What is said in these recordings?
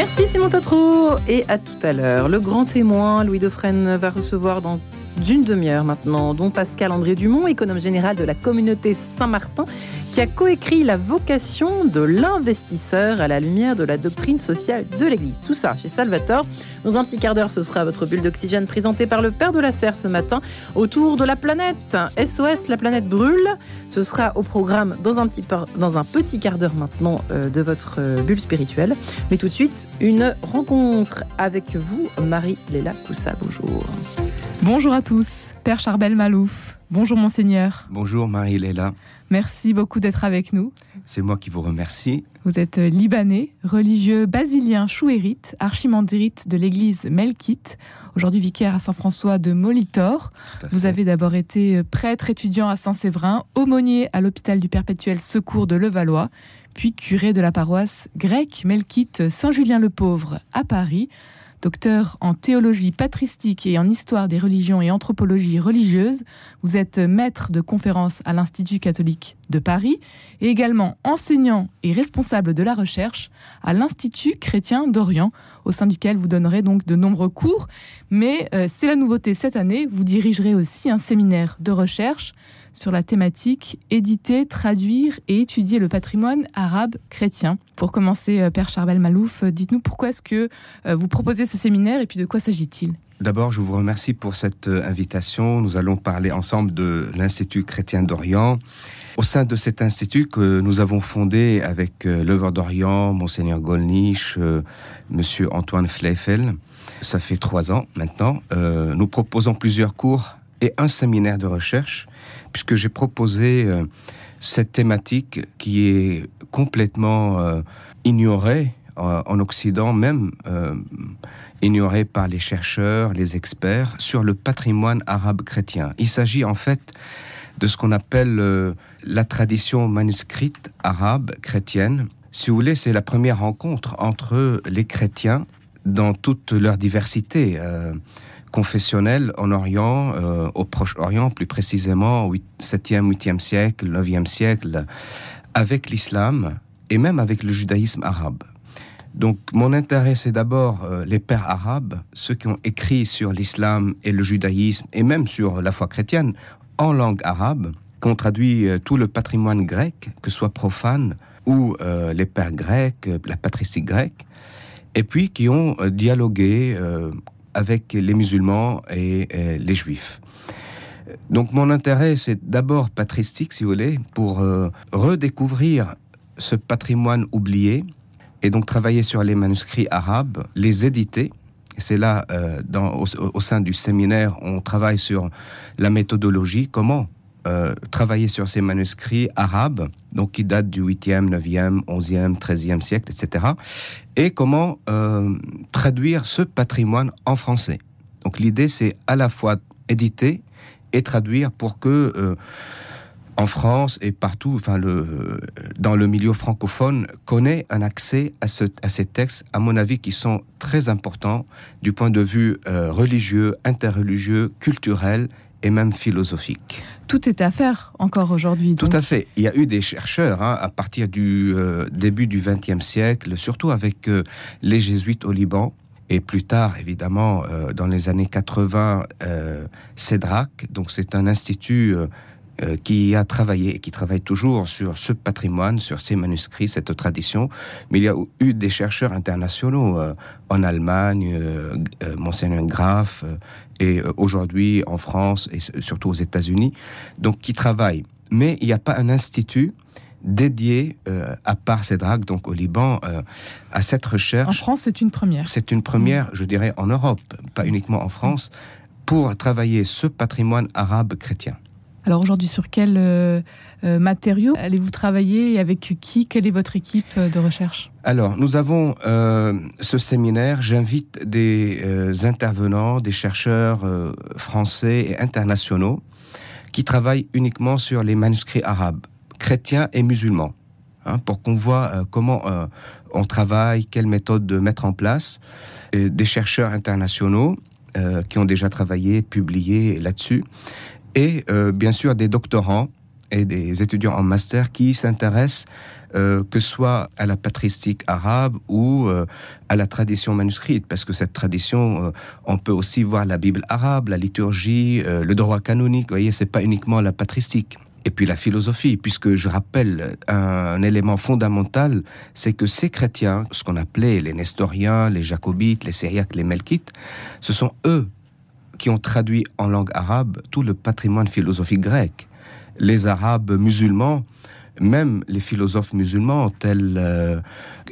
Merci Simon Tatro et à tout à l'heure. Le grand témoin, Louis Dauphren, va recevoir dans d'une demi-heure maintenant, dont Pascal André Dumont, économe général de la communauté Saint-Martin, qui a coécrit la vocation de l'investisseur à la lumière de la doctrine sociale de l'Église. Tout ça chez Salvatore. Dans un petit quart d'heure, ce sera votre bulle d'oxygène présentée par le Père de la Serre ce matin autour de la planète. SOS, la planète brûle. Ce sera au programme dans un petit, dans un petit quart d'heure maintenant euh, de votre euh, bulle spirituelle. Mais tout de suite, une rencontre avec vous, Marie-Léla Coussa. Bonjour. Bonjour à tous. Père Charbel Malouf. Bonjour Monseigneur. Bonjour Marie-Léla. Merci beaucoup d'être avec nous. C'est moi qui vous remercie. Vous êtes libanais, religieux basilien chouérite, archimandrite de l'église Melkite, aujourd'hui vicaire à Saint-François de Molitor. Vous avez d'abord été euh, prêtre étudiant à Saint-Séverin, aumônier à l'hôpital du Perpétuel Secours de Levallois, puis curé de la paroisse grecque Melkite Saint-Julien-le-Pauvre à Paris Docteur en théologie patristique et en histoire des religions et anthropologie religieuse, vous êtes maître de conférences à l'Institut catholique de Paris et également enseignant et responsable de la recherche à l'Institut chrétien d'Orient, au sein duquel vous donnerez donc de nombreux cours. Mais euh, c'est la nouveauté cette année, vous dirigerez aussi un séminaire de recherche sur la thématique éditer, traduire et étudier le patrimoine arabe chrétien. Pour commencer, euh, Père Charbel Malouf, euh, dites-nous pourquoi est-ce que euh, vous proposez ce séminaire et puis de quoi s'agit-il? D'abord, je vous remercie pour cette invitation. Nous allons parler ensemble de l'Institut chrétien d'Orient. Au sein de cet institut que nous avons fondé avec l'œuvre d'Orient, Monseigneur Golnisch, Monsieur Antoine Fleifel, ça fait trois ans maintenant, nous proposons plusieurs cours et un séminaire de recherche puisque j'ai proposé euh, cette thématique qui est complètement euh, ignorée euh, en Occident, même ignorée par les chercheurs, les experts, sur le patrimoine arabe chrétien. Il s'agit en fait de ce qu'on appelle la tradition manuscrite arabe chrétienne. Si vous voulez, c'est la première rencontre entre les chrétiens dans toute leur diversité confessionnel en Orient, euh, au Proche-Orient plus précisément, au 7e, 8e siècle, 9e siècle, avec l'islam et même avec le judaïsme arabe. Donc mon intérêt, c'est d'abord euh, les pères arabes, ceux qui ont écrit sur l'islam et le judaïsme, et même sur la foi chrétienne, en langue arabe, qui ont traduit euh, tout le patrimoine grec, que soit profane ou les pères grecs, la patristique grecque, et puis qui ont dialogué, avec les musulmans et, les juifs. Donc mon intérêt, c'est d'abord patristique, si vous voulez, pour euh, redécouvrir ce patrimoine oublié et donc travailler sur les manuscrits arabes, les éditer. C'est là, euh, au, sein du séminaire, on travaille sur la méthodologie, comment euh, travailler sur ces manuscrits arabes, donc qui datent du 8e, 9e, 11e, 13e siècle, etc. Et comment euh, traduire ce patrimoine en français. Donc l'idée, c'est à la fois éditer et traduire pour que euh, en France et partout, enfin le, dans le milieu francophone, connaît un accès à, ce, à ces textes, à mon avis, qui sont très importants du point de vue religieux, interreligieux, culturel et même philosophique. Tout est à faire encore aujourd'hui. Tout à fait. Il y a eu des chercheurs hein, à partir du euh, début du XXe siècle, surtout avec euh, les jésuites au Liban, et plus tard, évidemment, euh, dans les années 80, CEDRAC. Donc c'est un institut qui a travaillé et qui travaille toujours sur ce patrimoine, sur ces manuscrits, cette tradition. Mais il y a eu des chercheurs internationaux en Allemagne, Monseigneur Graff, et euh, aujourd'hui en France et surtout aux États-Unis, donc qui travaillent. Mais il n'y a pas un institut dédié, euh, à part CEDRAC, donc au Liban, euh, à cette recherche. En France, c'est une première. C'est une première, je dirais, en Europe, pas uniquement en France, pour travailler ce patrimoine arabe chrétien. Alors aujourd'hui, sur quel euh, euh, matériaux allez-vous travailler et avec qui? Quelle est votre équipe euh, de recherche? Alors, nous avons ce séminaire. J'invite des intervenants, des chercheurs français et internationaux qui travaillent uniquement sur les manuscrits arabes, chrétiens et musulmans, hein, pour qu'on voit comment on travaille, quelle méthode de mettre en place. des chercheurs internationaux qui ont déjà travaillé, publié là-dessus et euh, bien sûr des doctorants et des étudiants en master qui s'intéressent euh, que soit à la patristique arabe ou euh, à la tradition manuscrite, parce que cette tradition, on peut aussi voir la Bible arabe, la liturgie, le droit canonique. Vous voyez, c'est pas uniquement la patristique. Et puis la philosophie, puisque je rappelle un, élément fondamental, c'est que ces chrétiens, ce qu'on appelait les nestoriens, les jacobites, les syriaques, les melkites, ce sont eux qui ont traduit en langue arabe tout le patrimoine philosophique grec. Les Arabes musulmans même les philosophes musulmans tels euh,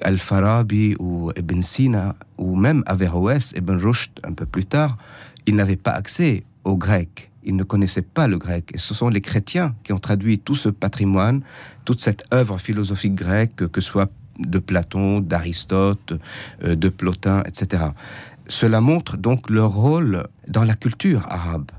Al-Farabi ou Ibn Sina, ou même Averroès, Ibn Rushd un peu plus tard, ils n'avaient pas accès au grec. Ils ne connaissaient pas le grec. Et ce sont les chrétiens qui ont traduit tout ce patrimoine, toute cette œuvre philosophique grecque, que ce soit de Platon, d'Aristote, euh, de Plotin, etc. Cela montre donc leur rôle dans la culture arabe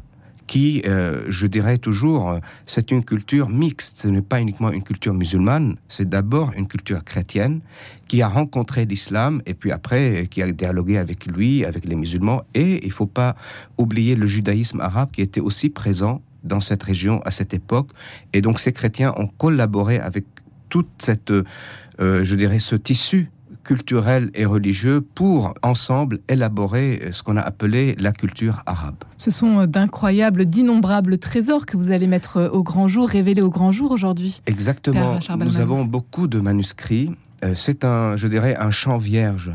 qui, euh, je dirais toujours, euh, c'est une culture mixte. Ce n'est pas uniquement une culture musulmane, c'est d'abord une culture chrétienne qui a rencontré l'islam et puis après euh, qui a dialogué avec lui, avec les musulmans. Et il ne faut pas oublier le judaïsme arabe qui était aussi présent dans cette région à cette époque. Et donc ces chrétiens ont collaboré avec toute cette, je dirais, ce tissu culturel et religieux pour ensemble élaborer ce qu'on a appelé la culture arabe. Ce sont d'incroyables, d'innombrables trésors que vous allez mettre au grand jour, révéler au grand jour aujourd'hui. Exactement. Nous avons beaucoup de manuscrits. Euh, c'est un, je dirais, un champ vierge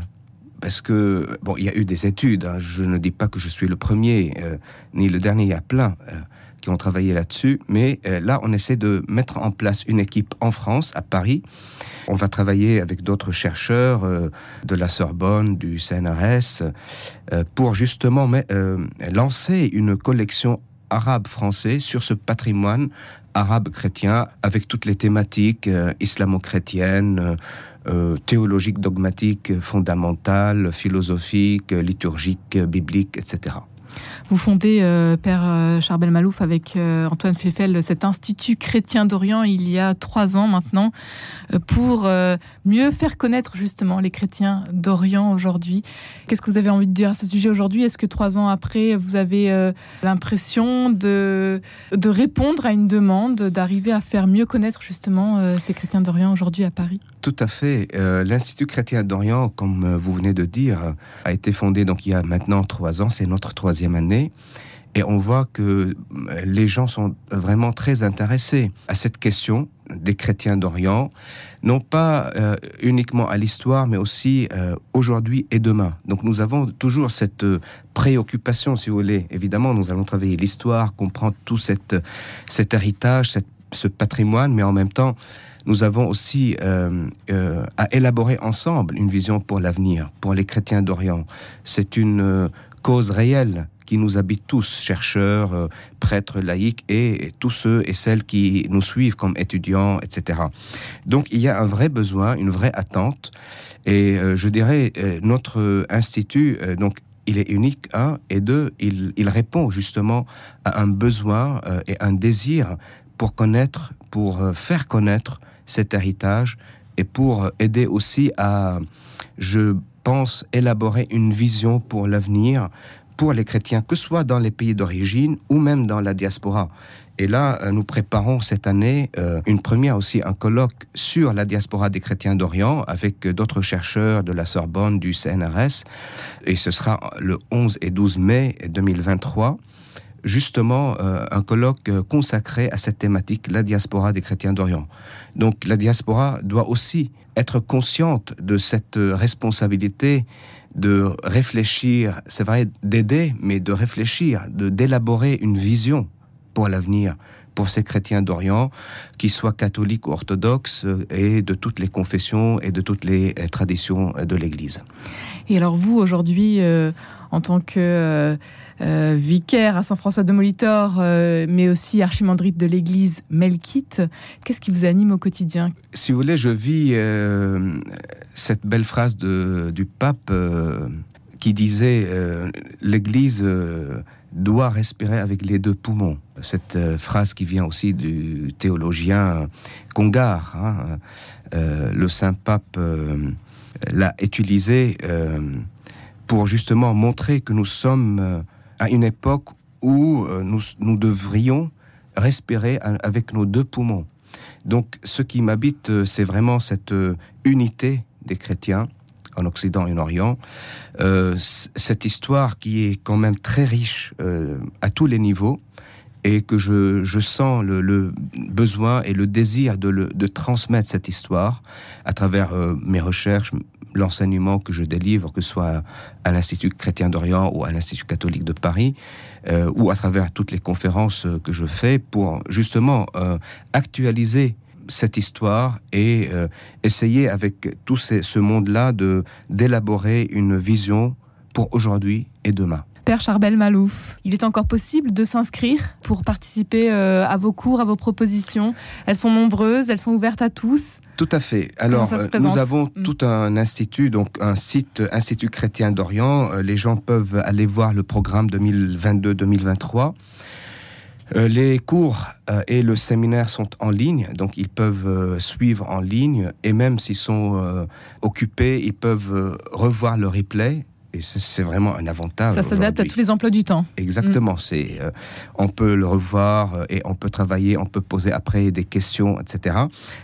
parce que bon, il y a eu des études. Hein. Je ne dis pas que je suis le premier euh, ni le dernier. Il y a plein. Euh, qui ont travaillé là-dessus. Mais euh, là, on essaie de mettre en place une équipe en France, à Paris. On va travailler avec d'autres chercheurs euh, de la Sorbonne, du CNRS, euh, pour justement lancer une collection arabe-français sur ce patrimoine arabe-chrétien avec toutes les thématiques islamo-chrétiennes, théologiques, dogmatiques, fondamentales, philosophiques, liturgiques, bibliques, etc. Vous fondez, euh, Père euh, Charbel Malouf, avec euh, Antoine Feffel, cet Institut chrétien d'Orient il y a trois ans maintenant, pour mieux faire connaître justement les chrétiens d'Orient aujourd'hui. Qu'est-ce que vous avez envie de dire à ce sujet aujourd'hui? Est-ce que trois ans après, vous avez l'impression de, de répondre à une demande, d'arriver à faire mieux connaître justement ces chrétiens d'Orient aujourd'hui à Paris? Tout à fait. L'Institut chrétien d'Orient, comme vous venez de dire, a été fondé donc il y a maintenant trois ans. C'est notre troisième année. Et on voit que les gens sont vraiment très intéressés à cette question des chrétiens d'Orient, non pas euh, uniquement à l'histoire, mais aussi euh, aujourd'hui et demain. Donc nous avons toujours cette euh, préoccupation, si vous voulez. Évidemment, nous allons travailler l'histoire, comprendre tout cette, cet héritage, ce patrimoine, mais en même temps, nous avons aussi à élaborer ensemble une vision pour l'avenir, pour les chrétiens d'Orient. C'est une cause réelle qui nous habitent tous, chercheurs, euh, prêtres, laïcs et, tous ceux et celles qui nous suivent comme étudiants, etc. Donc il y a un vrai besoin, une vraie attente. Et euh, je dirais, euh, notre institut, donc, il est unique, un, et deux, il, il répond justement à un besoin et un désir pour connaître, pour faire connaître cet héritage et pour aider aussi à, je pense, élaborer une vision pour l'avenir pour les chrétiens, que ce soit dans les pays d'origine ou même dans la diaspora. Et là, euh, nous préparons cette année euh, une première aussi, un colloque sur la diaspora des chrétiens d'Orient avec d'autres chercheurs de la Sorbonne, du CNRS. Et ce sera le 11 et 12 mai 2023 justement euh, un colloque consacré à cette thématique, la diaspora des chrétiens d'Orient. Donc la diaspora doit aussi être consciente de cette responsabilité de réfléchir, c'est vrai d'aider, mais de réfléchir, de d'élaborer une vision pour l'avenir pour ces chrétiens d'Orient, qu'ils soient catholiques ou orthodoxes, et de toutes les confessions et de toutes les euh, traditions de l'Église. Et alors vous, aujourd'hui, euh, en tant que euh, vicaire à Saint-François de Molitor, mais aussi archimandrite de l'Église melkite, qu'est-ce qui vous anime au quotidien? Si vous voulez, je vis cette belle phrase de, du pape qui disait l'Église doit respirer avec les deux poumons. Cette euh, phrase qui vient aussi du théologien Congar, hein, euh, le saint pape euh, l'a utilisé pour justement montrer que nous sommes à une époque où nous devrions respirer avec nos deux poumons. Donc ce qui m'habite, c'est vraiment cette unité des chrétiens en Occident et en Orient. Euh, cette histoire qui est quand même très riche euh, à tous les niveaux et que je, je sens le, besoin et le désir de, de transmettre cette histoire à travers euh, mes recherches, l'enseignement que je délivre, que ce soit à l'Institut chrétien d'Orient ou à l'Institut catholique de Paris, ou à travers toutes les conférences que je fais pour justement actualiser cette histoire et euh, essayer avec tout ces, ce monde-là de d'élaborer une vision pour aujourd'hui et demain. Père Charbel Malouf, il est encore possible de s'inscrire pour participer euh, à vos cours, à vos propositions? Elles sont nombreuses, elles sont ouvertes à tous. Tout à fait. Alors, euh, nous avons mm. tout un institut, donc un site Institut chrétien d'Orient. Les gens peuvent aller voir le programme 2022-2023. Euh, les cours euh, et le séminaire sont en ligne, donc ils peuvent euh, suivre en ligne et même s'ils sont occupés, ils peuvent revoir le replay et c'est vraiment un avantage. Ça s'adapte à tous les emplois du temps. Exactement. Mm. C'est, euh, on peut le revoir euh, et on peut travailler, on peut poser après des questions, etc.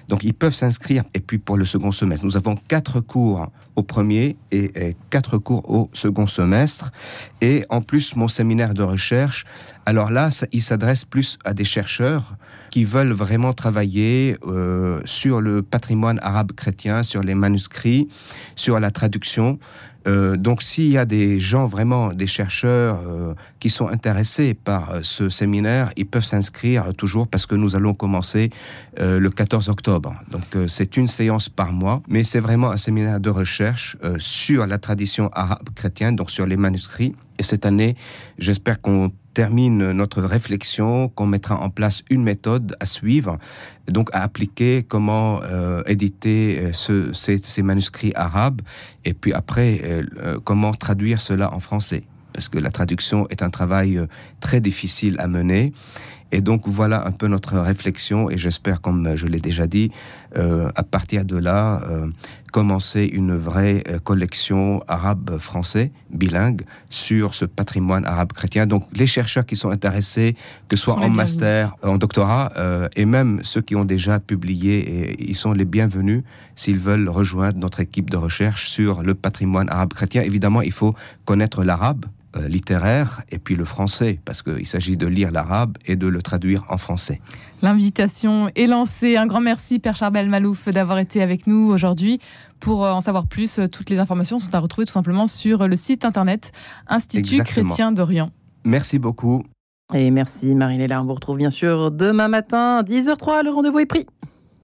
Donc ils peuvent s'inscrire. Et puis pour le second semestre, nous avons quatre cours au premier et, quatre cours au second semestre. Et en plus, mon séminaire de recherche, alors là, il s'adresse plus à des chercheurs qui veulent vraiment travailler euh, sur le patrimoine arabe chrétien, sur les manuscrits, sur la traduction. Euh, donc s'il y a des gens vraiment, des chercheurs euh, qui sont intéressés par euh, ce séminaire, ils peuvent s'inscrire toujours parce que nous allons commencer le 14 octobre. Donc c'est une séance par mois, mais c'est vraiment un séminaire de recherche sur la tradition arabe chrétienne, donc sur les manuscrits. Et cette année, j'espère qu'on termine notre réflexion, qu'on mettra en place une méthode à suivre, donc à appliquer comment euh, éditer euh, ce, ces, ces, manuscrits arabes, et puis après, euh, comment traduire cela en français. Parce que la traduction est un travail très difficile à mener. Et donc voilà un peu notre réflexion et j'espère, comme je l'ai déjà dit, euh, à partir de là, euh, commencer une vraie euh, collection arabe-français bilingue sur ce patrimoine arabe chrétien. Donc les chercheurs qui sont intéressés, que ce soit en master, en doctorat, euh, et même ceux qui ont déjà publié, et ils sont les bienvenus s'ils veulent rejoindre notre équipe de recherche sur le patrimoine arabe chrétien. Évidemment, il faut connaître l'arabe euh, littéraire et puis le français, parce qu'il s'agit de lire l'arabe et de le traduire en français. L'invitation est lancée. Un grand merci, Père Charbel Malouf, d'avoir été avec nous aujourd'hui. Pour euh, en savoir plus, euh, toutes les informations sont à retrouver tout simplement sur le site internet Institut Chrétien d'Orient. Merci beaucoup. Et merci Marie-Léla. On vous retrouve bien sûr demain matin, 10h03. Le rendez-vous est pris.